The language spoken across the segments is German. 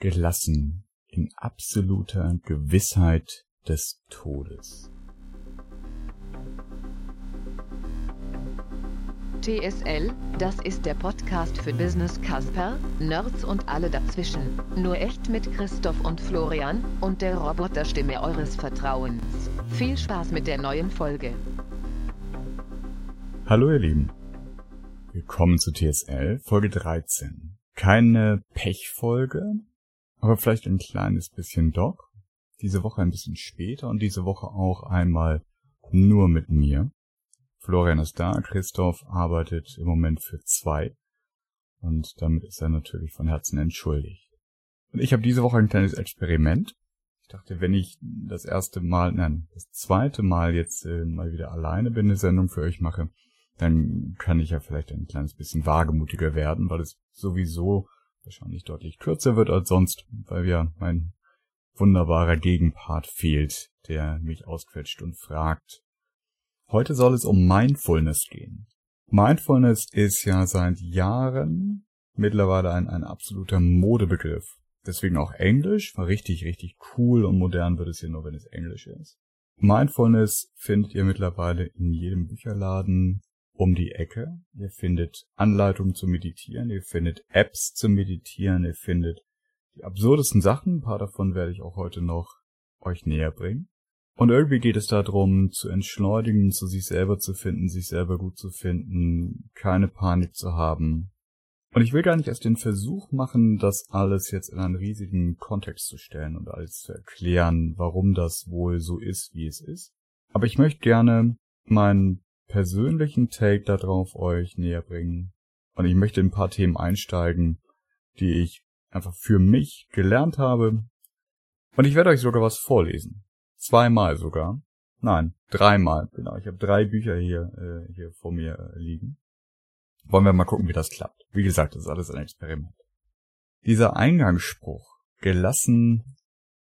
gelassen in absoluter Gewissheit des Todes. TSL, das ist der Podcast für Business Casper, Nerds und alle dazwischen. Nur echt mit Christoph und Florian und der Roboterstimme eures Vertrauens. Viel Spaß mit der neuen Folge. Hallo ihr Lieben. Willkommen zu TSL, Folge 13. Keine Pechfolge, aber vielleicht ein kleines bisschen doch. Diese Woche ein bisschen später und diese Woche auch einmal nur mit mir. Florian ist da, Christoph arbeitet im Moment für zwei und damit ist er natürlich von Herzen entschuldigt. Und ich habe diese Woche ein kleines Experiment. Ich dachte, wenn ich das erste Mal, nein, das zweite Mal jetzt äh, mal wieder alleine bin, eine Sendung für euch mache, dann kann ich ja vielleicht ein kleines bisschen wagemutiger werden, weil es sowieso wahrscheinlich deutlich kürzer wird als sonst, weil ja mein wunderbarer Gegenpart fehlt, der mich ausquetscht und fragt. Heute soll es um Mindfulness gehen. Mindfulness ist ja seit Jahren mittlerweile ein, ein absoluter Modebegriff. Deswegen auch Englisch, war richtig, richtig cool und modern wird es hier nur, wenn es Englisch ist. Mindfulness findet ihr mittlerweile in jedem Bücherladen, um die Ecke. Ihr findet Anleitungen zu meditieren, ihr findet Apps zu meditieren, ihr findet die absurdesten Sachen, ein paar davon werde ich auch heute noch euch näher bringen. Und irgendwie geht es darum, zu entschleunigen, zu sich selber zu finden, sich selber gut zu finden, keine Panik zu haben. Und ich will gar nicht erst den Versuch machen, das alles jetzt in einen riesigen Kontext zu stellen und alles zu erklären, warum das wohl so ist, wie es ist. Aber ich möchte gerne meinen persönlichen Take darauf euch näher bringen. Und ich möchte in ein paar Themen einsteigen, die ich einfach für mich gelernt habe. Und ich werde euch sogar was vorlesen. Zweimal sogar. Nein, dreimal. Genau, ich habe drei Bücher hier, äh, hier vor mir äh, liegen. Wollen wir mal gucken, wie das klappt. Wie gesagt, das ist alles ein Experiment. Dieser Eingangsspruch, gelassen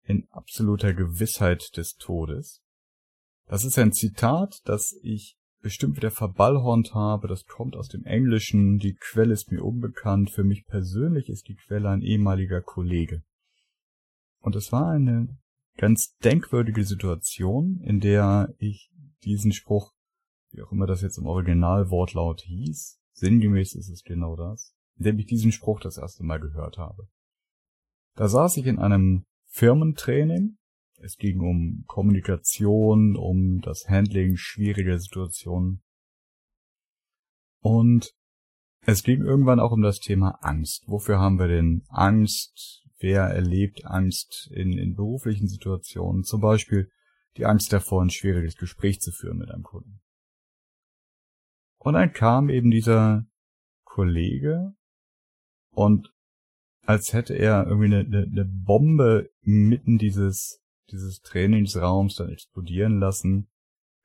in absoluter Gewissheit des Todes, das ist ein Zitat, das ich bestimmt wieder verballhornt habe, das kommt aus dem Englischen, die Quelle ist mir unbekannt, für mich persönlich ist die Quelle ein ehemaliger Kollege. Und es war eine ganz denkwürdige Situation, in der ich diesen Spruch, wie auch immer das jetzt im Originalwortlaut hieß, sinngemäß ist es genau das, in dem ich diesen Spruch das erste Mal gehört habe. Da saß ich in einem Firmentraining es ging um Kommunikation, um das Handling schwieriger Situationen. Und es ging irgendwann auch um das Thema Angst. Wofür haben wir denn Angst? Wer erlebt Angst in, in beruflichen Situationen? Zum Beispiel die Angst davor, ein schwieriges Gespräch zu führen mit einem Kunden. Und dann kam eben dieser Kollege und als hätte er irgendwie eine, eine, eine Bombe mitten dieses dieses Trainingsraums dann explodieren lassen,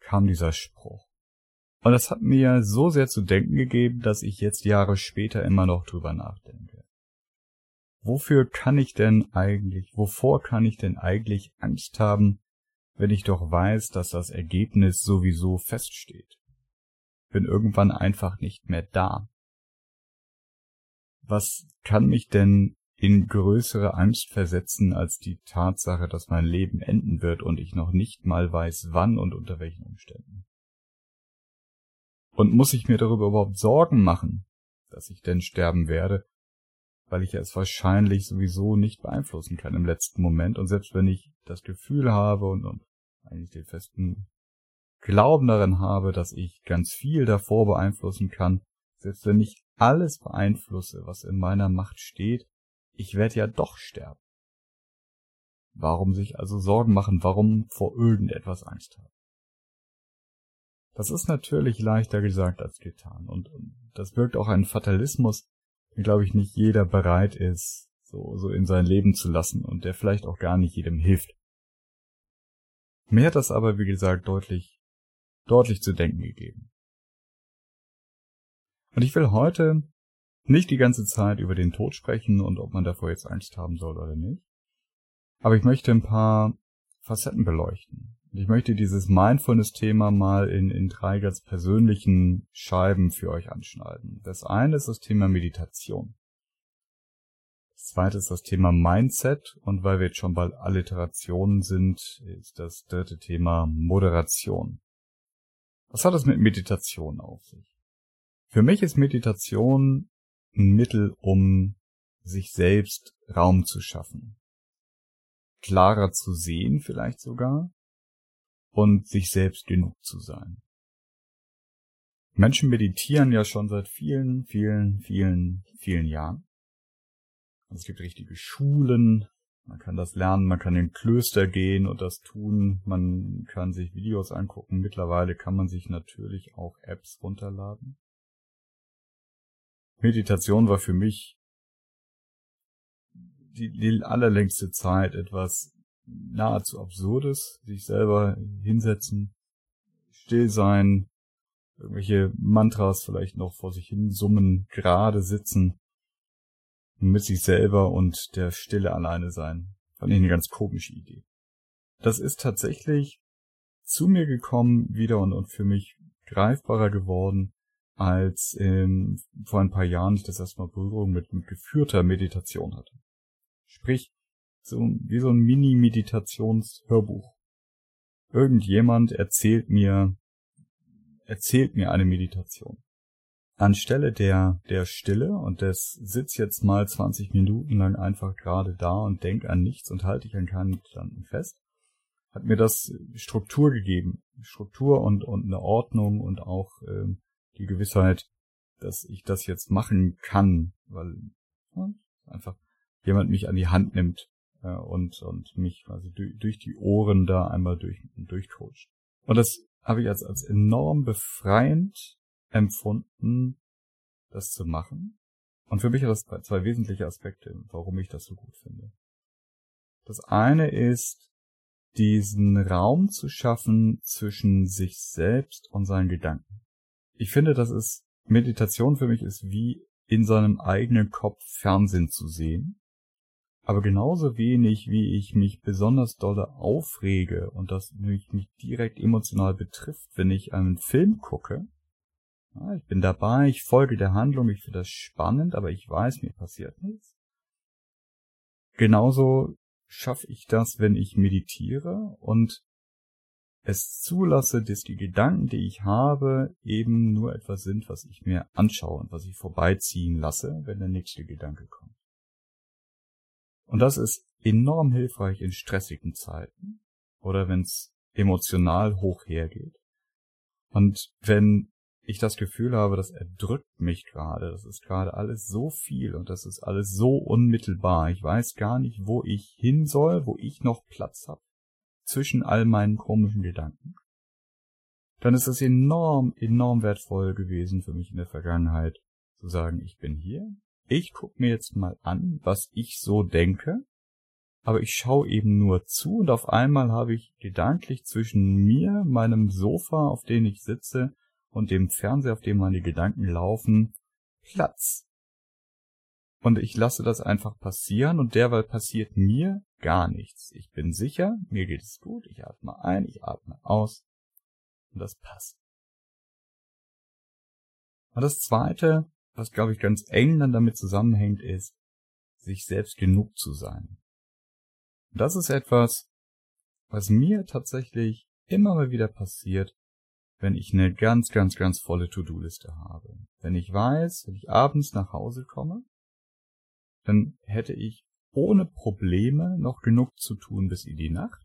kam dieser Spruch. Und das hat mir so sehr zu denken gegeben, dass ich jetzt Jahre später immer noch drüber nachdenke. Wofür kann ich denn eigentlich, wovor kann ich denn eigentlich Angst haben, wenn ich doch weiß, dass das Ergebnis sowieso feststeht? Bin irgendwann einfach nicht mehr da. Was kann mich denn in größere Angst versetzen als die Tatsache, dass mein Leben enden wird und ich noch nicht mal weiß, wann und unter welchen Umständen. Und muss ich mir darüber überhaupt Sorgen machen, dass ich denn sterben werde, weil ich es wahrscheinlich sowieso nicht beeinflussen kann im letzten Moment und selbst wenn ich das Gefühl habe und, und eigentlich den festen Glauben darin habe, dass ich ganz viel davor beeinflussen kann, selbst wenn ich alles beeinflusse, was in meiner Macht steht, ich werde ja doch sterben. Warum sich also Sorgen machen, warum vor irgendetwas Angst haben? Das ist natürlich leichter gesagt als getan und, das wirkt auch ein Fatalismus, den glaube ich nicht jeder bereit ist, so, so in sein Leben zu lassen und der vielleicht auch gar nicht jedem hilft. Mir hat das aber, wie gesagt, deutlich, deutlich zu denken gegeben. Und ich will heute nicht die ganze Zeit über den Tod sprechen und ob man davor jetzt Angst haben soll oder nicht. Aber ich möchte ein paar Facetten beleuchten. ich möchte dieses Mindfulness-Thema mal in, in drei ganz persönlichen Scheiben für euch anschneiden. Das eine ist das Thema Meditation. Das zweite ist das Thema Mindset und weil wir jetzt schon bei Alliterationen sind, ist das dritte Thema Moderation. Was hat es mit Meditation auf sich? Für mich ist Meditation Mittel, um sich selbst Raum zu schaffen. Klarer zu sehen vielleicht sogar und sich selbst genug zu sein. Menschen meditieren ja schon seit vielen, vielen, vielen, vielen Jahren. Also es gibt richtige Schulen, man kann das lernen, man kann in Klöster gehen und das tun, man kann sich Videos angucken. Mittlerweile kann man sich natürlich auch Apps runterladen. Meditation war für mich die, die allerlängste Zeit etwas nahezu Absurdes, sich selber hinsetzen, still sein, irgendwelche Mantras vielleicht noch vor sich hin summen, gerade sitzen mit sich selber und der Stille alleine sein. Fand ich eine ganz komische Idee. Das ist tatsächlich zu mir gekommen wieder und, und für mich greifbarer geworden, als ähm, vor ein paar Jahren ich das erstmal Berührung mit, mit geführter Meditation hatte. Sprich, so wie so ein Mini-Meditations-Hörbuch. Irgendjemand erzählt mir, erzählt mir eine Meditation anstelle der, der Stille und des sitz jetzt mal 20 Minuten lang einfach gerade da und denk an nichts und halte dich an keinen Gedanken fest, hat mir das Struktur gegeben. Struktur und, und eine Ordnung und auch äh, die Gewissheit, dass ich das jetzt machen kann, weil ja, einfach jemand mich an die Hand nimmt äh, und, und mich quasi durch, durch die Ohren da einmal durch, durchcoacht. Und das habe ich als, als enorm befreiend empfunden, das zu machen. Und für mich hat das zwei wesentliche Aspekte, warum ich das so gut finde. Das eine ist, diesen Raum zu schaffen zwischen sich selbst und seinen Gedanken. Ich finde, das ist, Meditation für mich ist wie in seinem eigenen Kopf Fernsehen zu sehen. Aber genauso wenig, wie ich mich besonders dolle aufrege und das mich, mich direkt emotional betrifft, wenn ich einen Film gucke, ja, ich bin dabei, ich folge der Handlung, ich finde das spannend, aber ich weiß, mir passiert nichts. Genauso schaffe ich das, wenn ich meditiere und es zulasse, dass die Gedanken, die ich habe, eben nur etwas sind, was ich mir anschaue und was ich vorbeiziehen lasse, wenn der nächste Gedanke kommt. Und das ist enorm hilfreich in stressigen Zeiten oder wenn es emotional hoch hergeht. Und wenn ich das Gefühl habe, das erdrückt mich gerade. Das ist gerade alles so viel und das ist alles so unmittelbar. Ich weiß gar nicht, wo ich hin soll, wo ich noch Platz habe zwischen all meinen komischen Gedanken. Dann ist es enorm, enorm wertvoll gewesen für mich in der Vergangenheit zu sagen, ich bin hier. Ich gucke mir jetzt mal an, was ich so denke aber ich schaue eben nur zu und auf einmal habe ich gedanklich zwischen mir, meinem Sofa, auf dem ich sitze, und dem Fernseher, auf dem meine Gedanken laufen, Platz. Und ich lasse das einfach passieren und derweil passiert mir gar nichts. Ich bin sicher, mir geht es gut, ich atme ein, ich atme aus und das passt. Und das zweite, was glaube ich ganz eng dann damit zusammenhängt, ist, sich selbst genug zu sein. Und das ist etwas, was mir tatsächlich immer mal wieder passiert, wenn ich eine ganz, ganz, ganz volle To-Do-Liste habe. Wenn ich weiß, wenn ich abends nach Hause komme, dann hätte ich ohne Probleme noch genug zu tun bis in die Nacht.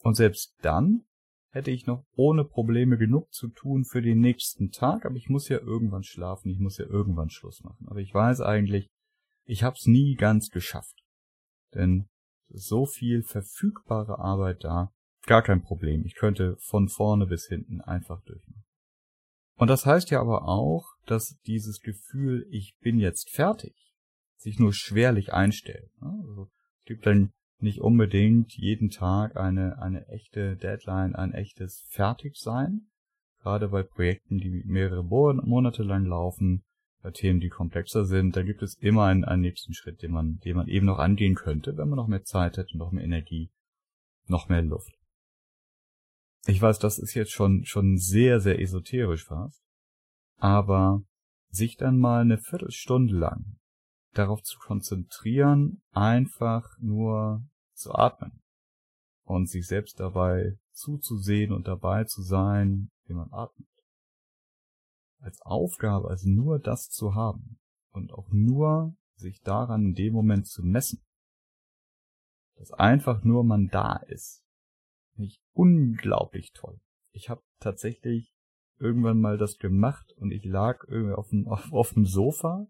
Und selbst dann hätte ich noch ohne Probleme genug zu tun für den nächsten Tag, aber ich muss ja irgendwann schlafen, ich muss ja irgendwann Schluss machen. Aber ich weiß eigentlich, ich hab's nie ganz geschafft. Denn so viel verfügbare Arbeit da, Gar kein Problem. Ich könnte von vorne bis hinten einfach durchmachen. Und das heißt ja aber auch, dass dieses Gefühl, ich bin jetzt fertig, sich nur schwerlich einstellt. Also, es gibt dann nicht unbedingt jeden Tag eine, eine echte Deadline, ein echtes Fertigsein. Gerade bei Projekten, die mehrere Monate lang laufen, bei Themen, die komplexer sind, da gibt es immer einen, einen nächsten Schritt, den man, den man eben noch angehen könnte, wenn man noch mehr Zeit hätte, noch mehr Energie, noch mehr Luft. Ich weiß, das ist jetzt schon, schon sehr, sehr esoterisch fast. Aber sich dann mal eine Viertelstunde lang darauf zu konzentrieren, einfach nur zu atmen und sich selbst dabei zuzusehen und dabei zu sein, wie man atmet. Als Aufgabe, also nur das zu haben und auch nur sich daran in dem Moment zu messen, dass einfach nur man da ist. Nicht unglaublich toll. Ich habe tatsächlich irgendwann mal das gemacht und ich lag irgendwie auf dem, auf, auf dem Sofa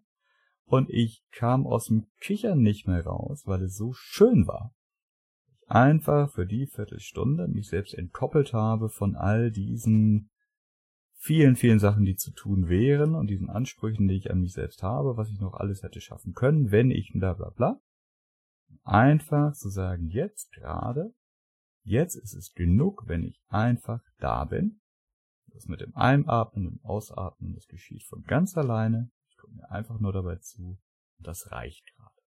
und ich kam aus dem Kichern nicht mehr raus, weil es so schön war. Ich einfach für die Viertelstunde mich selbst entkoppelt habe von all diesen vielen, vielen Sachen, die zu tun wären und diesen Ansprüchen, die ich an mich selbst habe, was ich noch alles hätte schaffen können, wenn ich bla bla bla. Einfach zu sagen, jetzt gerade, jetzt ist es genug, wenn ich einfach da bin. Das mit dem Einatmen und Ausatmen, das geschieht von ganz alleine mir einfach nur dabei zu. Und das reicht gerade.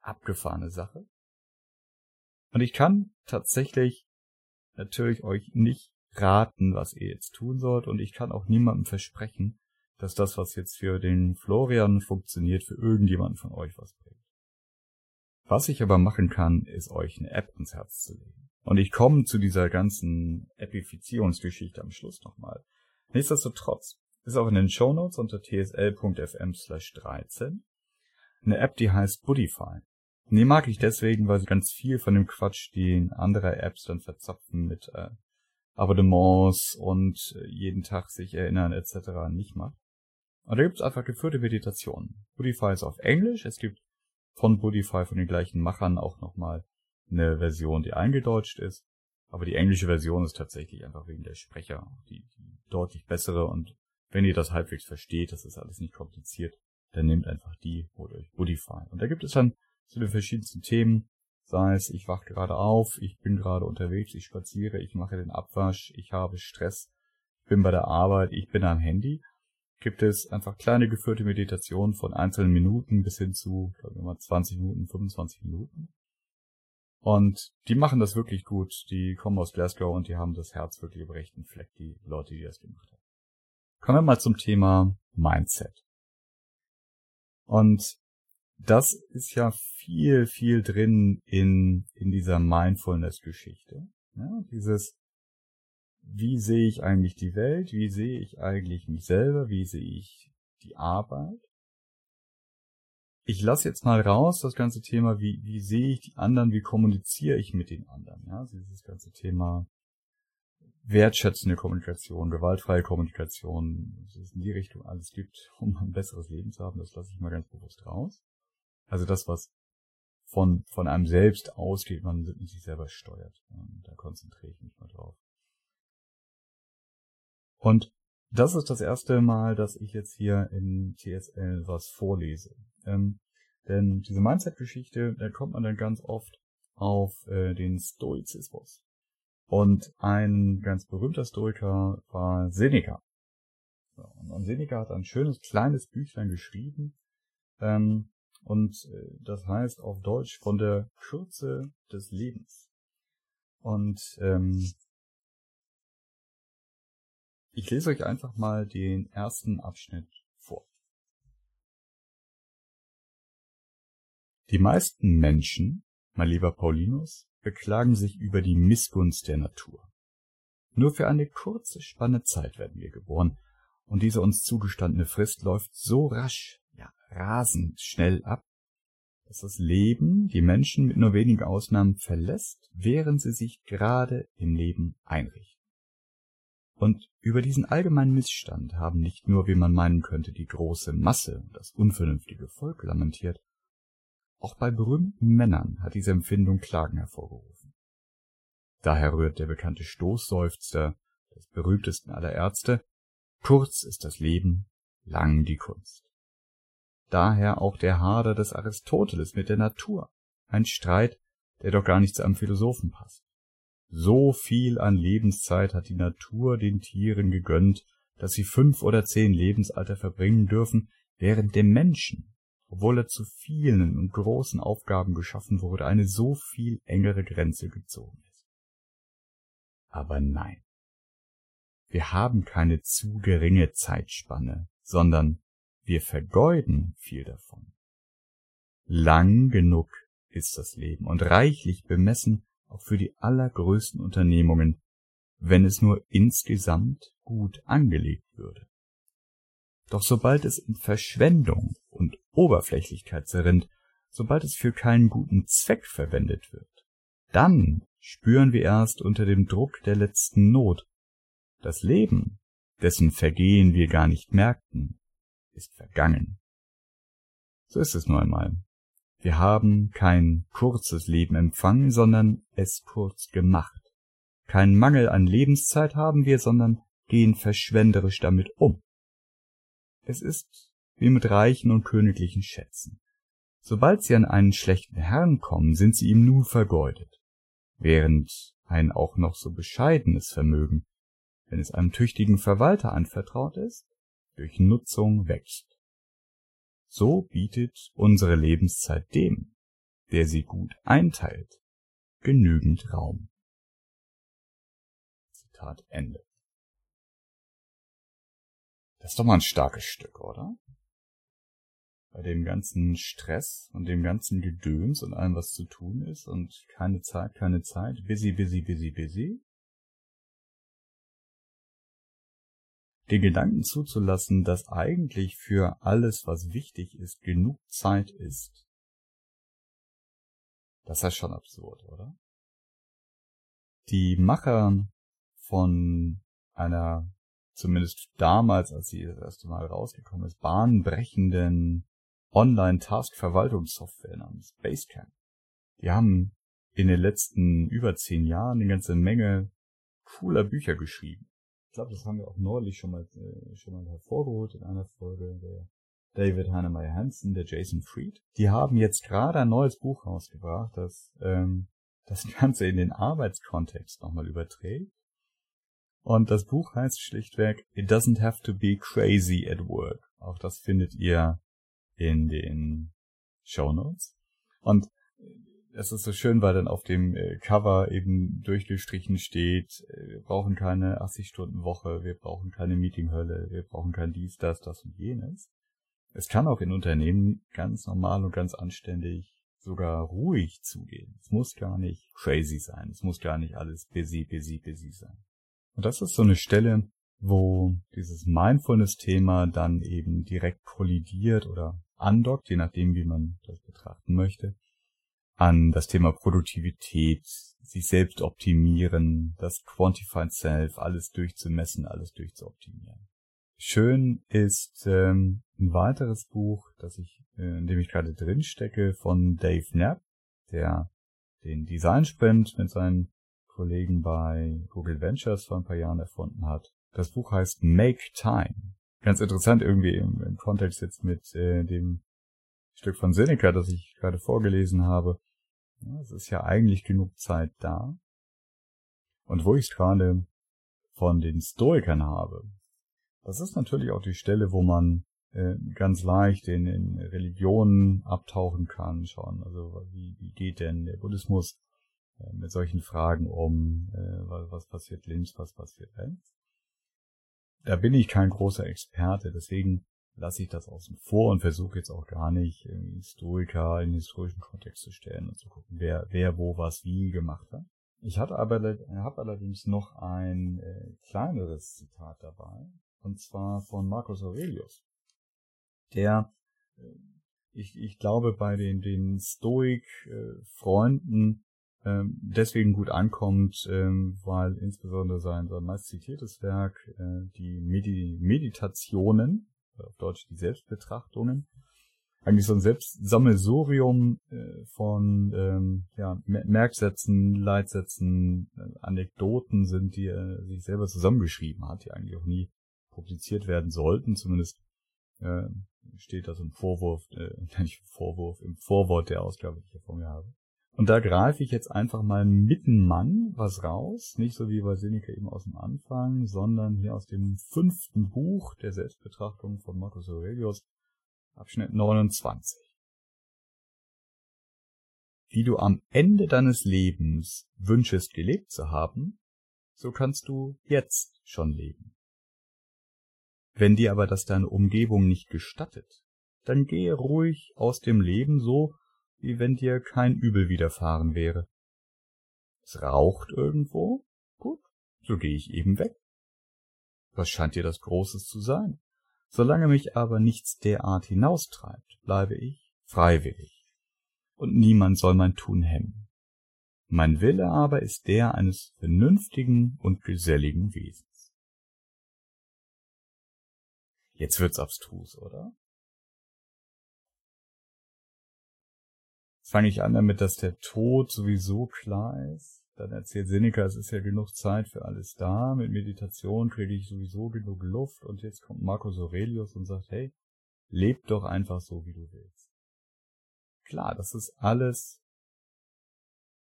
Abgefahrene Sache. Und ich kann tatsächlich natürlich euch nicht raten, was ihr jetzt tun sollt. Und ich kann auch niemandem versprechen, dass das, was jetzt für den Florian funktioniert, für irgendjemanden von euch was bringt. Was ich aber machen kann, ist euch eine App ins Herz zu legen. Und ich komme zu dieser ganzen Epifizierungsgeschichte am Schluss nochmal. Nichtsdestotrotz, ist auch in den Shownotes unter tsl.fm slash 13. Eine App, die heißt Budify. Die mag ich deswegen, weil sie ganz viel von dem Quatsch, die in andere Apps dann verzapfen mit äh, Abonnements und äh, jeden Tag sich erinnern etc. nicht macht. Und da gibt es einfach geführte Meditationen. Budify ist auf Englisch. Es gibt von Budify, von den gleichen Machern, auch nochmal eine Version, die eingedeutscht ist. Aber die englische Version ist tatsächlich einfach wegen der Sprecher die, die deutlich bessere und wenn ihr das halbwegs versteht, das ist alles nicht kompliziert, dann nehmt einfach die, holt euch Budify. Und da gibt es dann zu den verschiedensten Themen, sei es, ich wache gerade auf, ich bin gerade unterwegs, ich spaziere, ich mache den Abwasch, ich habe Stress, bin bei der Arbeit, ich bin am Handy, gibt es einfach kleine geführte Meditationen von einzelnen Minuten bis hin zu, sagen wir mal, 20 Minuten, 25 Minuten. Und die machen das wirklich gut. Die kommen aus Glasgow und die haben das Herz wirklich über rechten Fleck, die Leute, die das gemacht haben. Kommen wir mal zum Thema Mindset. Und das ist ja viel, viel drin in, in dieser Mindfulness-Geschichte. Ja, dieses, wie sehe ich eigentlich die Welt? Wie sehe ich eigentlich mich selber? Wie sehe ich die Arbeit? Ich lasse jetzt mal raus das ganze Thema, wie, wie sehe ich die anderen? Wie kommuniziere ich mit den anderen? Ja, dieses ganze Thema wertschätzende Kommunikation, gewaltfreie Kommunikation, dass es in die Richtung alles gibt, um ein besseres Leben zu haben, das lasse ich mal ganz bewusst raus. Also das, was von, von einem selbst ausgeht, man sich selber steuert. Da konzentriere ich mich mal drauf. Und das ist das erste Mal, dass ich jetzt hier in TSL was vorlese. Ähm, denn diese Mindset-Geschichte, da kommt man dann ganz oft auf äh, den Stoizismus. Und ein ganz berühmter Stoiker war Seneca. Und Seneca hat ein schönes kleines Büchlein geschrieben. Ähm, und äh, das heißt auf Deutsch von der Kürze des Lebens. Und ähm, ich lese euch einfach mal den ersten Abschnitt vor. Die meisten Menschen, mein lieber Paulinus, beklagen sich über die Missgunst der Natur. Nur für eine kurze Spanne Zeit werden wir geboren, und diese uns zugestandene Frist läuft so rasch, ja rasend schnell ab, dass das Leben die Menschen mit nur wenigen Ausnahmen verlässt, während sie sich gerade im Leben einrichten. Und über diesen allgemeinen Missstand haben nicht nur, wie man meinen könnte, die große Masse, das unvernünftige Volk lamentiert, auch bei berühmten Männern hat diese Empfindung Klagen hervorgerufen. Daher rührt der bekannte Stoßseufzer des berühmtesten aller Ärzte, kurz ist das Leben, lang die Kunst. Daher auch der Hader des Aristoteles mit der Natur, ein Streit, der doch gar nicht zu einem Philosophen passt. So viel an Lebenszeit hat die Natur den Tieren gegönnt, dass sie fünf oder zehn Lebensalter verbringen dürfen, während dem Menschen obwohl er zu vielen und großen Aufgaben geschaffen wurde, eine so viel engere Grenze gezogen ist. Aber nein. Wir haben keine zu geringe Zeitspanne, sondern wir vergeuden viel davon. Lang genug ist das Leben und reichlich bemessen auch für die allergrößten Unternehmungen, wenn es nur insgesamt gut angelegt würde. Doch sobald es in Verschwendung und Oberflächlichkeit zerrinnt, sobald es für keinen guten Zweck verwendet wird, dann spüren wir erst unter dem Druck der letzten Not. Das Leben, dessen Vergehen wir gar nicht merkten, ist vergangen. So ist es nur einmal. Wir haben kein kurzes Leben empfangen, sondern es kurz gemacht. Keinen Mangel an Lebenszeit haben wir, sondern gehen verschwenderisch damit um. Es ist wie mit reichen und königlichen Schätzen. Sobald sie an einen schlechten Herrn kommen, sind sie ihm nun vergeudet. Während ein auch noch so bescheidenes Vermögen, wenn es einem tüchtigen Verwalter anvertraut ist, durch Nutzung wächst. So bietet unsere Lebenszeit dem, der sie gut einteilt, genügend Raum. Zitat Ende. Das ist doch mal ein starkes Stück, oder? Bei dem ganzen Stress und dem ganzen Gedöns und allem, was zu tun ist und keine Zeit, keine Zeit, busy, busy, busy, busy. Den Gedanken zuzulassen, dass eigentlich für alles, was wichtig ist, genug Zeit ist. Das ist schon absurd, oder? Die Macher von einer zumindest damals, als sie das erste Mal rausgekommen ist, bahnbrechenden Online-Task-Verwaltungssoftware namens Basecamp. Die haben in den letzten über zehn Jahren eine ganze Menge cooler Bücher geschrieben. Ich glaube, das haben wir auch neulich schon mal, äh, schon mal hervorgeholt in einer Folge. Der David Heinemeier Hansen, der Jason Fried. Die haben jetzt gerade ein neues Buch rausgebracht, das ähm, das Ganze in den Arbeitskontext nochmal überträgt und das Buch heißt schlichtweg It doesn't have to be crazy at work. Auch das findet ihr in den Show Notes. Und es ist so schön, weil dann auf dem äh, Cover eben durchgestrichen steht, äh, wir brauchen keine 80-Stunden-Woche, wir brauchen keine Meetinghölle, wir brauchen kein dies, das, das und jenes. Es kann auch in Unternehmen ganz normal und ganz anständig sogar ruhig zugehen. Es muss gar nicht crazy sein. Es muss gar nicht alles busy, busy, busy sein. Und das ist so eine Stelle, wo dieses Mindfulness-Thema dann eben direkt kollidiert oder andockt, je nachdem, wie man das betrachten möchte, an das Thema Produktivität, sich selbst optimieren, das Quantified Self, alles durchzumessen, alles durchzuoptimieren. Schön ist ähm, ein weiteres Buch, das ich, äh, in dem ich gerade drin stecke, von Dave Knapp, der den Design Sprint mit seinen Kollegen bei Google Ventures vor ein paar Jahren erfunden hat. Das Buch heißt Make Time. Ganz interessant irgendwie im, im Kontext jetzt mit äh, dem Stück von Seneca, das ich gerade vorgelesen habe. Ja, es ist ja eigentlich genug Zeit da. Und wo ich es gerade von den Stoikern habe, das ist natürlich auch die Stelle, wo man äh, ganz leicht in, in Religionen abtauchen kann, schauen, also wie, wie geht denn der Buddhismus äh, mit solchen Fragen um, äh, was passiert links, was passiert rechts. Da bin ich kein großer Experte, deswegen lasse ich das außen vor und versuche jetzt auch gar nicht Historiker in den historischen Kontext zu stellen und zu gucken, wer, wer wo was wie gemacht hat. Ich hatte aber habe allerdings noch ein äh, kleineres Zitat dabei, und zwar von Marcus Aurelius, der äh, ich, ich glaube bei den, den Stoik-Freunden ähm, deswegen gut ankommt, ähm, weil insbesondere sein, sein meist zitiertes Werk, äh, die Medi Meditationen, auf Deutsch die Selbstbetrachtungen, eigentlich so ein Selbstsammelsurium äh, von ähm, ja, Merksätzen, Leitsätzen, äh, Anekdoten sind, die er sich selber zusammengeschrieben hat, die eigentlich auch nie publiziert werden sollten, zumindest äh, steht das im Vorwurf, äh, nicht Vorwurf, im Vorwort der Ausgabe, die ich hier vor mir habe. Und da greife ich jetzt einfach mal mitten Mann was raus, nicht so wie bei Seneca eben aus dem Anfang, sondern hier aus dem fünften Buch der Selbstbetrachtung von Marcus Aurelius, Abschnitt 29. Wie du am Ende deines Lebens wünschest gelebt zu haben, so kannst du jetzt schon leben. Wenn dir aber das deine Umgebung nicht gestattet, dann gehe ruhig aus dem Leben so, wie wenn dir kein Übel widerfahren wäre. Es raucht irgendwo? Gut, so gehe ich eben weg. Was scheint dir das Großes zu sein? Solange mich aber nichts derart hinaustreibt, bleibe ich freiwillig. Und niemand soll mein Tun hemmen. Mein Wille aber ist der eines vernünftigen und geselligen Wesens. Jetzt wird's abstrus, oder? Fange ich an damit, dass der Tod sowieso klar ist. Dann erzählt Seneca, es ist ja genug Zeit für alles da. Mit Meditation kriege ich sowieso genug Luft. Und jetzt kommt Marcus Aurelius und sagt, hey, leb doch einfach so, wie du willst. Klar, das ist alles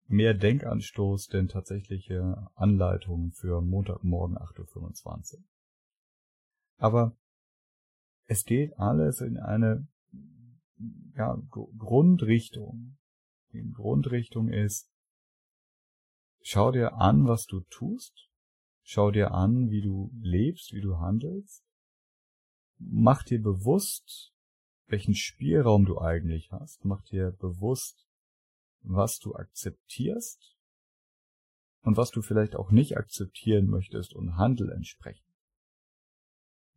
mehr Denkanstoß denn tatsächliche Anleitungen für Montagmorgen 8.25 Uhr. Aber es geht alles in eine ja, Grundrichtung. Die Grundrichtung ist, schau dir an, was du tust, schau dir an, wie du lebst, wie du handelst, mach dir bewusst, welchen Spielraum du eigentlich hast, mach dir bewusst, was du akzeptierst und was du vielleicht auch nicht akzeptieren möchtest und handel entsprechend.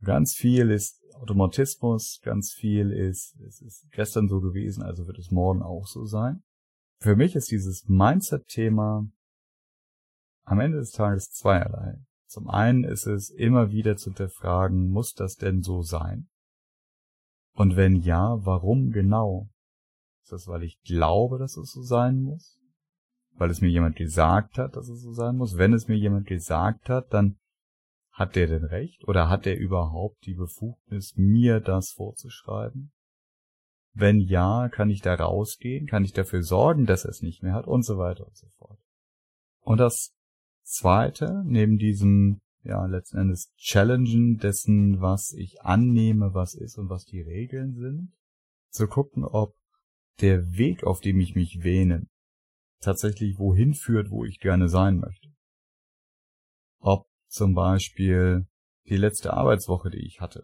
Ganz viel ist Automatismus, ganz viel ist, es ist gestern so gewesen, also wird es morgen auch so sein. Für mich ist dieses Mindset-Thema am Ende des Tages zweierlei. Zum einen ist es immer wieder zu hinterfragen, muss das denn so sein? Und wenn ja, warum genau? Ist das, weil ich glaube, dass es so sein muss? Weil es mir jemand gesagt hat, dass es so sein muss? Wenn es mir jemand gesagt hat, dann hat der denn recht? Oder hat er überhaupt die Befugnis, mir das vorzuschreiben? Wenn ja, kann ich da rausgehen? Kann ich dafür sorgen, dass er es nicht mehr hat? Und so weiter und so fort. Und das zweite, neben diesem, ja, letzten Endes Challengen dessen, was ich annehme, was ist und was die Regeln sind, zu gucken, ob der Weg, auf dem ich mich wähne, tatsächlich wohin führt, wo ich gerne sein möchte. Ob zum Beispiel die letzte Arbeitswoche, die ich hatte,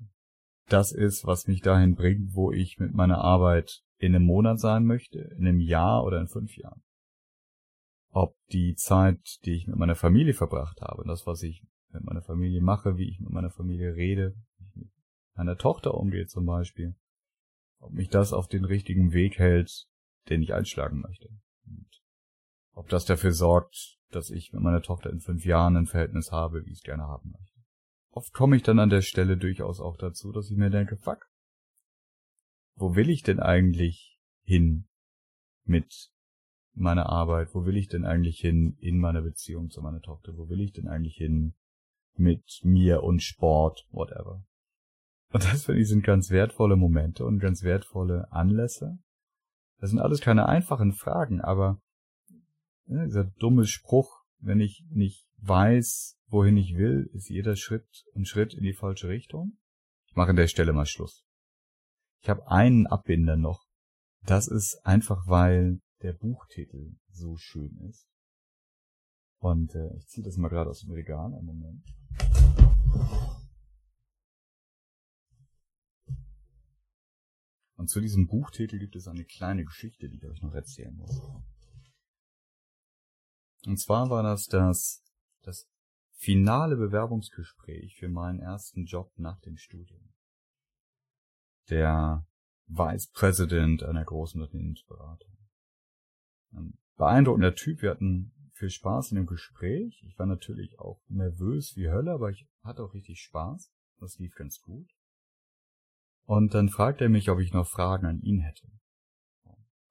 das ist, was mich dahin bringt, wo ich mit meiner Arbeit in einem Monat sein möchte, in einem Jahr oder in fünf Jahren. Ob die Zeit, die ich mit meiner Familie verbracht habe, das, was ich mit meiner Familie mache, wie ich mit meiner Familie rede, wie ich mit meiner Tochter umgehe zum Beispiel, ob mich das auf den richtigen Weg hält, den ich einschlagen möchte. Und ob das dafür sorgt, dass ich mit meiner Tochter in fünf Jahren ein Verhältnis habe, wie ich es gerne haben möchte. Oft komme ich dann an der Stelle durchaus auch dazu, dass ich mir denke, fuck, wo will ich denn eigentlich hin mit meiner Arbeit? Wo will ich denn eigentlich hin in meiner Beziehung zu meiner Tochter? Wo will ich denn eigentlich hin mit mir und Sport, whatever? Und das finde ich sind ganz wertvolle Momente und ganz wertvolle Anlässe. Das sind alles keine einfachen Fragen, aber ja, dieser dumme Spruch, wenn ich nicht weiß, wohin ich will, ist jeder Schritt ein Schritt in die falsche Richtung. Ich mache an der Stelle mal Schluss. Ich habe einen Abbinder noch. Das ist einfach, weil der Buchtitel so schön ist. Und äh, ich ziehe das mal gerade aus dem Regal. Einen Moment. Und zu diesem Buchtitel gibt es eine kleine Geschichte, die ich euch noch erzählen muss. Und zwar war das das, das finale Bewerbungsgespräch für meinen ersten Job nach dem Studium. Der Vice President einer großen Unternehmensberatung. Ein beeindruckender Typ. Wir hatten viel Spaß in dem Gespräch. Ich war natürlich auch nervös wie Hölle, aber ich hatte auch richtig Spaß. Das lief ganz gut. Und dann fragt er mich, ob ich noch Fragen an ihn hätte.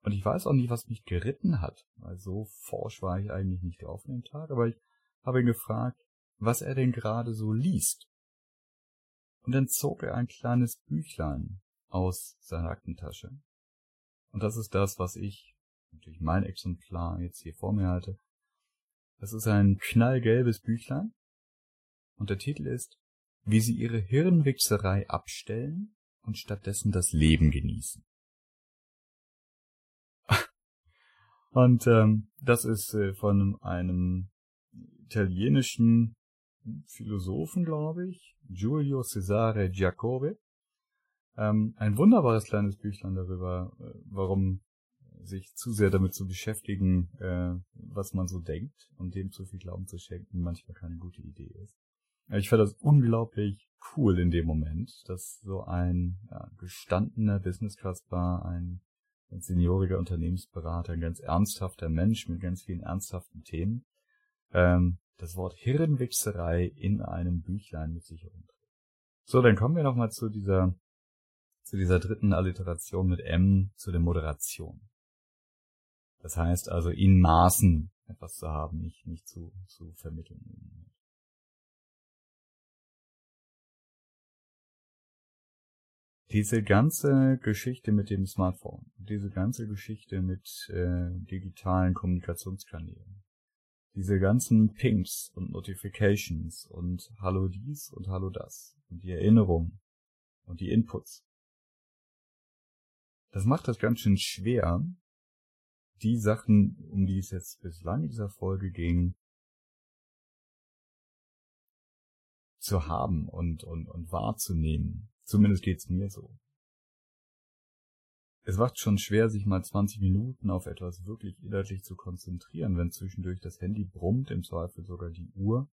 Und ich weiß auch nicht, was mich geritten hat, weil so forsch war ich eigentlich nicht drauf an dem Tag, aber ich habe ihn gefragt, was er denn gerade so liest. Und dann zog er ein kleines Büchlein aus seiner Aktentasche. Und das ist das, was ich, natürlich mein Exemplar, jetzt hier vor mir halte. Das ist ein knallgelbes Büchlein. Und der Titel ist, wie Sie Ihre Hirnwichserei abstellen und stattdessen das Leben genießen. Und ähm, das ist äh, von einem italienischen Philosophen, glaube ich, Giulio Cesare Giacobbe. Ähm, ein wunderbares kleines Büchlein darüber, äh, warum sich zu sehr damit zu beschäftigen, äh, was man so denkt und dem zu viel Glauben zu schenken, manchmal keine gute Idee ist. Ich fand das unglaublich cool in dem Moment, dass so ein ja, gestandener Business Casper, ein, ein senioriger Unternehmensberater, ein ganz ernsthafter Mensch mit ganz vielen ernsthaften Themen, ähm, das Wort Hirnwichserei in einem Büchlein mit sich umdreht. So, dann kommen wir nochmal zu dieser, zu dieser dritten Alliteration mit M, zu der Moderation. Das heißt also, in Maßen etwas zu haben, nicht, nicht zu, zu vermitteln. Diese ganze Geschichte mit dem Smartphone, diese ganze Geschichte mit äh, digitalen Kommunikationskanälen, diese ganzen Pings und Notifications und Hallo dies und Hallo das und die Erinnerung und die Inputs. Das macht das ganz schön schwer, die Sachen, um die es jetzt bislang in dieser Folge ging, zu haben und, und, und wahrzunehmen. Zumindest geht's mir so. Es macht schon schwer, sich mal 20 Minuten auf etwas wirklich inhaltlich zu konzentrieren, wenn zwischendurch das Handy brummt, im Zweifel sogar die Uhr,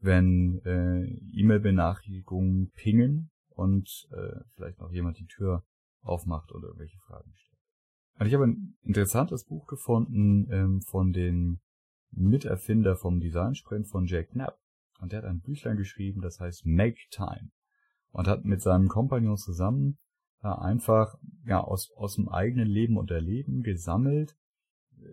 wenn äh, E-Mail-Benachrichtigungen pingen und äh, vielleicht noch jemand die Tür aufmacht oder irgendwelche Fragen stellt. Also ich habe ein interessantes Buch gefunden ähm, von den Miterfinder vom Design Sprint von Jack Knapp. Und der hat ein Büchlein geschrieben, das heißt Make Time und hat mit seinem Kompagnon zusammen äh, einfach ja aus aus dem eigenen Leben und Erleben gesammelt, äh,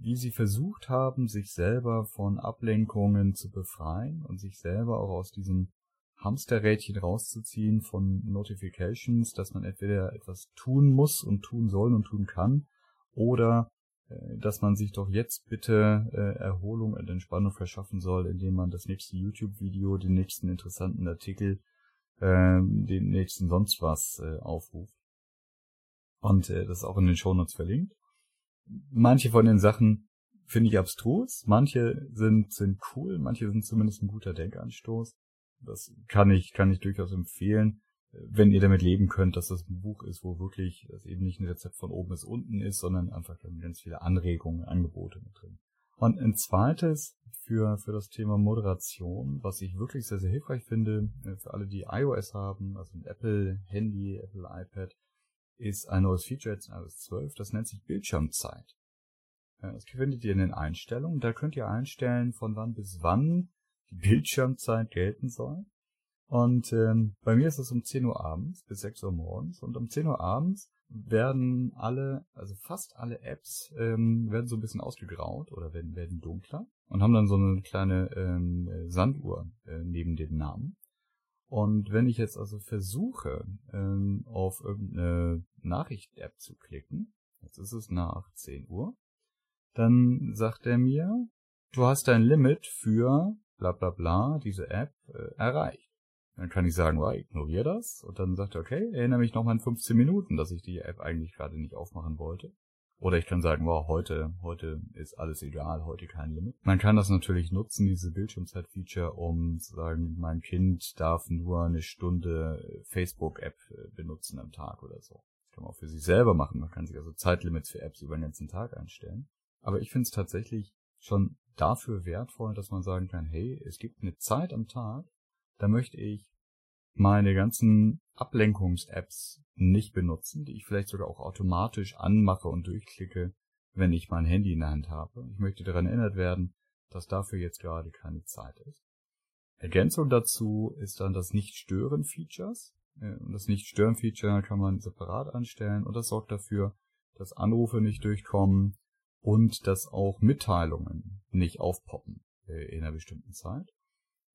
wie sie versucht haben, sich selber von Ablenkungen zu befreien und sich selber auch aus diesem Hamsterrädchen rauszuziehen von Notifications, dass man entweder etwas tun muss und tun soll und tun kann, oder äh, dass man sich doch jetzt bitte äh, Erholung und Entspannung verschaffen soll, indem man das nächste YouTube-Video, den nächsten interessanten Artikel ähm, den nächsten sonst was äh, aufruft. Und äh, das ist auch in den Shownotes verlinkt. Manche von den Sachen finde ich abstrus, manche sind, sind cool, manche sind zumindest ein guter Denkanstoß. Das kann ich, kann ich durchaus empfehlen, wenn ihr damit leben könnt, dass das ein Buch ist, wo wirklich das eben nicht ein Rezept von oben bis unten ist, sondern einfach ganz viele Anregungen, Angebote mit drin. Und ein zweites für, für das Thema Moderation, was ich wirklich sehr, sehr hilfreich finde, äh, für alle, die iOS haben, also ein Apple Handy, Apple iPad, ist ein neues Feature jetzt in iOS 12, das nennt sich Bildschirmzeit. Äh, das findet ihr in den Einstellungen. Da könnt ihr einstellen, von wann bis wann die Bildschirmzeit gelten soll. Und ähm, bei mir ist es um 10 Uhr abends bis 6 Uhr morgens. Und um 10 Uhr abends werden alle, also fast alle Apps ähm, werden so ein bisschen ausgegraut oder werden, werden dunkler und haben dann so eine kleine ähm, Sanduhr äh, neben dem Namen. Und wenn ich jetzt also versuche, ähm, auf irgendeine Nachricht-App zu klicken, jetzt ist es nach 10 Uhr, dann sagt er mir, du hast dein Limit für bla bla bla diese App äh, erreicht. Dann kann ich sagen, well, ignoriere das. Und dann sagt er, okay, erinnere mich nochmal in 15 Minuten, dass ich die App eigentlich gerade nicht aufmachen wollte. Oder ich kann sagen, wow, heute, heute ist alles egal, heute kein Limit. Man kann das natürlich nutzen, diese Bildschirmzeit-Feature, um zu sagen, mein Kind darf nur eine Stunde Facebook-App äh, benutzen am Tag oder so. Das kann man auch für sich selber machen. Man kann sich also Zeitlimits für Apps über den ganzen Tag einstellen. Aber ich finde es tatsächlich schon dafür wertvoll, dass man sagen kann, hey, es gibt eine Zeit am Tag, da möchte ich meine ganzen Ablenkungs-Apps nicht benutzen, die ich vielleicht sogar auch automatisch anmache und durchklicke, wenn ich mein Handy in der Hand habe. Ich möchte daran erinnert werden, dass dafür jetzt gerade keine Zeit ist. Ergänzung dazu ist dann das Nicht-Stören-Features. Äh, das Nicht-Stören-Feature kann man separat anstellen und das sorgt dafür, dass Anrufe nicht durchkommen und dass auch Mitteilungen nicht aufpoppen äh, in einer bestimmten Zeit.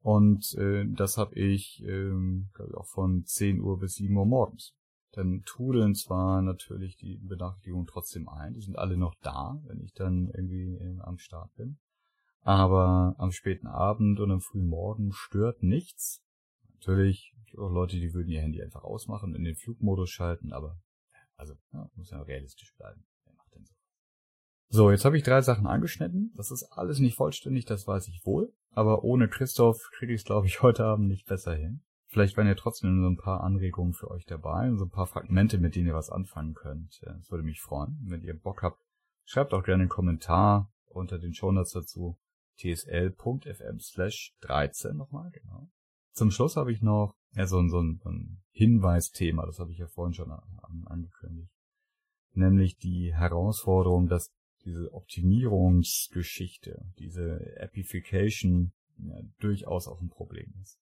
Und äh, das habe ich ähm, ich auch von 10 Uhr bis 7 Uhr morgens. Dann trudeln zwar natürlich die Benachrichtigungen trotzdem ein, die sind alle noch da, wenn ich dann irgendwie äh, am Start bin. Aber am späten Abend und am frühen Morgen stört nichts. Natürlich auch Leute, die würden ihr Handy einfach ausmachen, in den Flugmodus schalten, aber also ja, muss ja realistisch bleiben. So, jetzt habe ich drei Sachen angeschnitten. Das ist alles nicht vollständig, das weiß ich wohl. Aber ohne Christoph kriege ich es, glaube ich, heute Abend nicht besser hin. Vielleicht waren ja trotzdem so ein paar Anregungen für euch dabei und so ein paar Fragmente, mit denen ihr was anfangen könnt. Das würde mich freuen. Wenn ihr Bock habt, schreibt auch gerne einen Kommentar unter den Shownotes dazu. tsl.fm slash 13 nochmal, genau. Zum Schluss habe ich noch ja, so, ein, so ein Hinweisthema, das habe ich ja vorhin schon angekündigt. Nämlich die Herausforderung, dass diese Optimierungsgeschichte, diese Appification ja, durchaus auch ein Problem ist.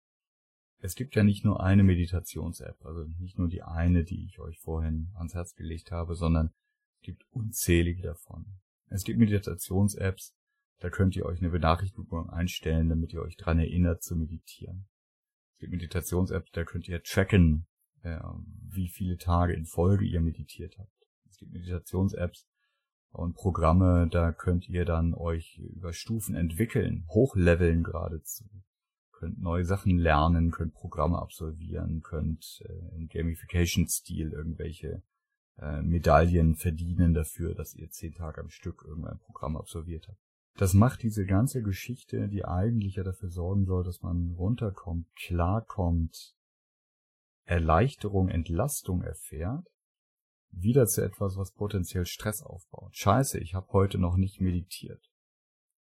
Es gibt ja nicht nur eine Meditations-App, also nicht nur die eine, die ich euch vorhin ans Herz gelegt habe, sondern es gibt unzählige davon. Es gibt Meditations-Apps, da könnt ihr euch eine Benachrichtigung einstellen, damit ihr euch dran erinnert zu meditieren. Es gibt Meditations-Apps, da könnt ihr tracken, äh, wie viele Tage in Folge ihr meditiert habt. Es gibt Meditations-Apps und Programme, da könnt ihr dann euch über Stufen entwickeln, hochleveln geradezu. Könnt neue Sachen lernen, könnt Programme absolvieren, könnt äh, im Gamification-Stil irgendwelche äh, Medaillen verdienen dafür, dass ihr zehn Tage am Stück irgendein Programm absolviert habt. Das macht diese ganze Geschichte, die eigentlich ja dafür sorgen soll, dass man runterkommt, klarkommt, Erleichterung, Entlastung erfährt, wieder zu etwas, was potenziell Stress aufbaut. Scheiße, ich habe heute noch nicht meditiert.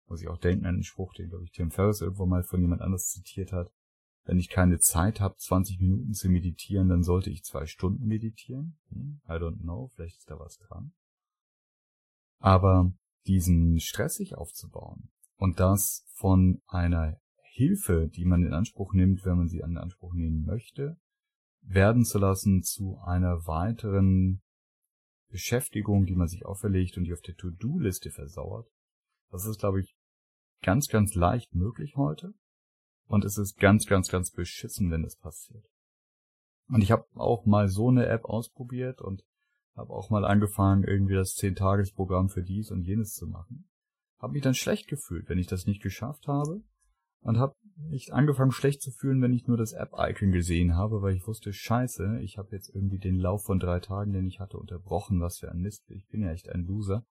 Muss ich auch denken an den Spruch, den, glaube ich, Tim Ferriss irgendwo mal von jemand anders zitiert hat. Wenn ich keine Zeit habe, 20 Minuten zu meditieren, dann sollte ich zwei Stunden meditieren. Hm, I don't know, vielleicht ist da was dran. Aber diesen Stress sich aufzubauen und das von einer Hilfe, die man in Anspruch nimmt, wenn man sie in Anspruch nehmen möchte, werden zu lassen zu einer weiteren Beschäftigung, die man sich auferlegt und die auf der To-Do-Liste versauert. Das ist, glaube ich, ganz, ganz leicht möglich heute. Und es ist ganz, ganz, ganz beschissen, wenn das passiert. Und ich habe auch mal so eine App ausprobiert und habe auch mal angefangen, irgendwie das 10-Tages-Programm für dies und jenes zu machen. Habe mich dann schlecht gefühlt, wenn ich das nicht geschafft habe. Und habe mich angefangen schlecht zu fühlen, wenn ich nur das App-Icon gesehen habe, weil ich wusste, scheiße, ich habe jetzt irgendwie den Lauf von drei Tagen, den ich hatte, unterbrochen, was für ein Mist. Ich bin ja echt ein Loser.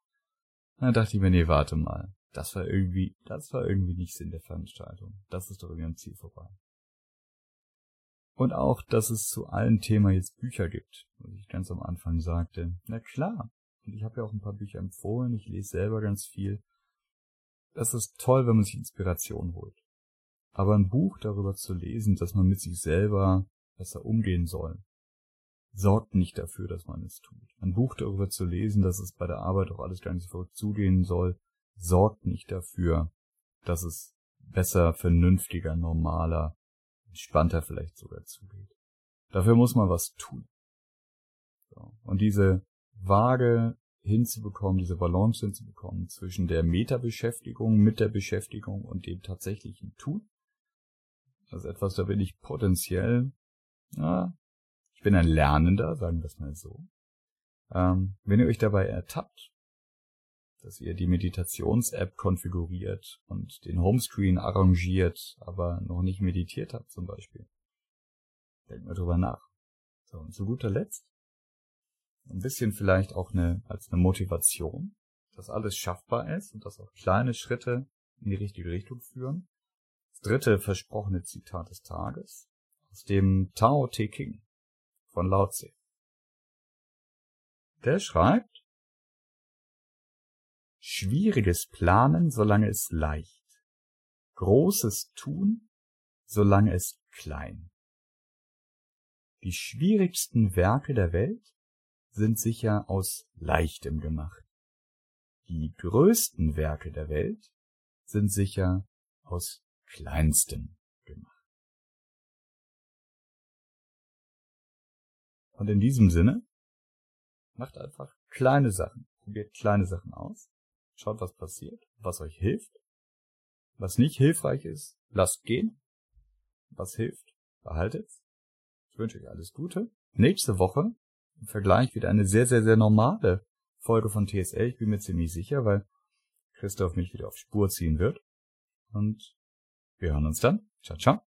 Dann dachte ich mir, nee, warte mal. Das war irgendwie, das war irgendwie nicht Sinn der Veranstaltung. Das ist doch irgendwie am Ziel vorbei. Und auch, dass es zu allen Thema jetzt Bücher gibt, was ich ganz am Anfang sagte. Na klar. Und ich habe ja auch ein paar Bücher empfohlen, ich lese selber ganz viel. Das ist toll, wenn man sich Inspiration holt. Aber ein Buch darüber zu lesen, dass man mit sich selber besser umgehen soll, sorgt nicht dafür, dass man es tut. Ein Buch darüber zu lesen, dass es bei der Arbeit auch alles gar nicht so verrückt zugehen soll, sorgt nicht dafür, dass es besser, vernünftiger, normaler, entspannter vielleicht sogar zugeht. Dafür muss man was tun. So. Und diese Waage hinzubekommen, diese Balance hinzubekommen zwischen der Metabeschäftigung mit der Beschäftigung und dem tatsächlichen Tun. Ist etwas, da bin ich potenziell, ja, ich bin ein Lernender, sagen wir es mal so. Ähm, wenn ihr euch dabei ertappt, dass ihr die Meditations-App konfiguriert und den Homescreen arrangiert, aber noch nicht meditiert habt zum Beispiel. Denkt mal drüber nach. So, und zu guter Letzt, ein bisschen vielleicht auch eine, als eine Motivation, dass alles schaffbar ist und dass auch kleine Schritte in die richtige Richtung führen. Das dritte versprochene Zitat des Tages aus dem Tao Te King von Lao Tse. Der schreibt, Schwieriges planen, solange es leicht. Großes tun, solange es klein. Die schwierigsten Werke der Welt sind sicher aus Leichtem gemacht. Die größten Werke der Welt sind sicher aus Kleinstem gemacht. Und in diesem Sinne, macht einfach kleine Sachen, probiert kleine Sachen aus Schaut, was passiert, was euch hilft. Was nicht hilfreich ist, lasst gehen. Was hilft, behaltet. Ich wünsche euch alles Gute. Nächste Woche im Vergleich wieder eine sehr, sehr, sehr normale Folge von TSL. Ich bin mir ziemlich sicher, weil Christoph mich wieder auf Spur ziehen wird. Und wir hören uns dann. Ciao, ciao.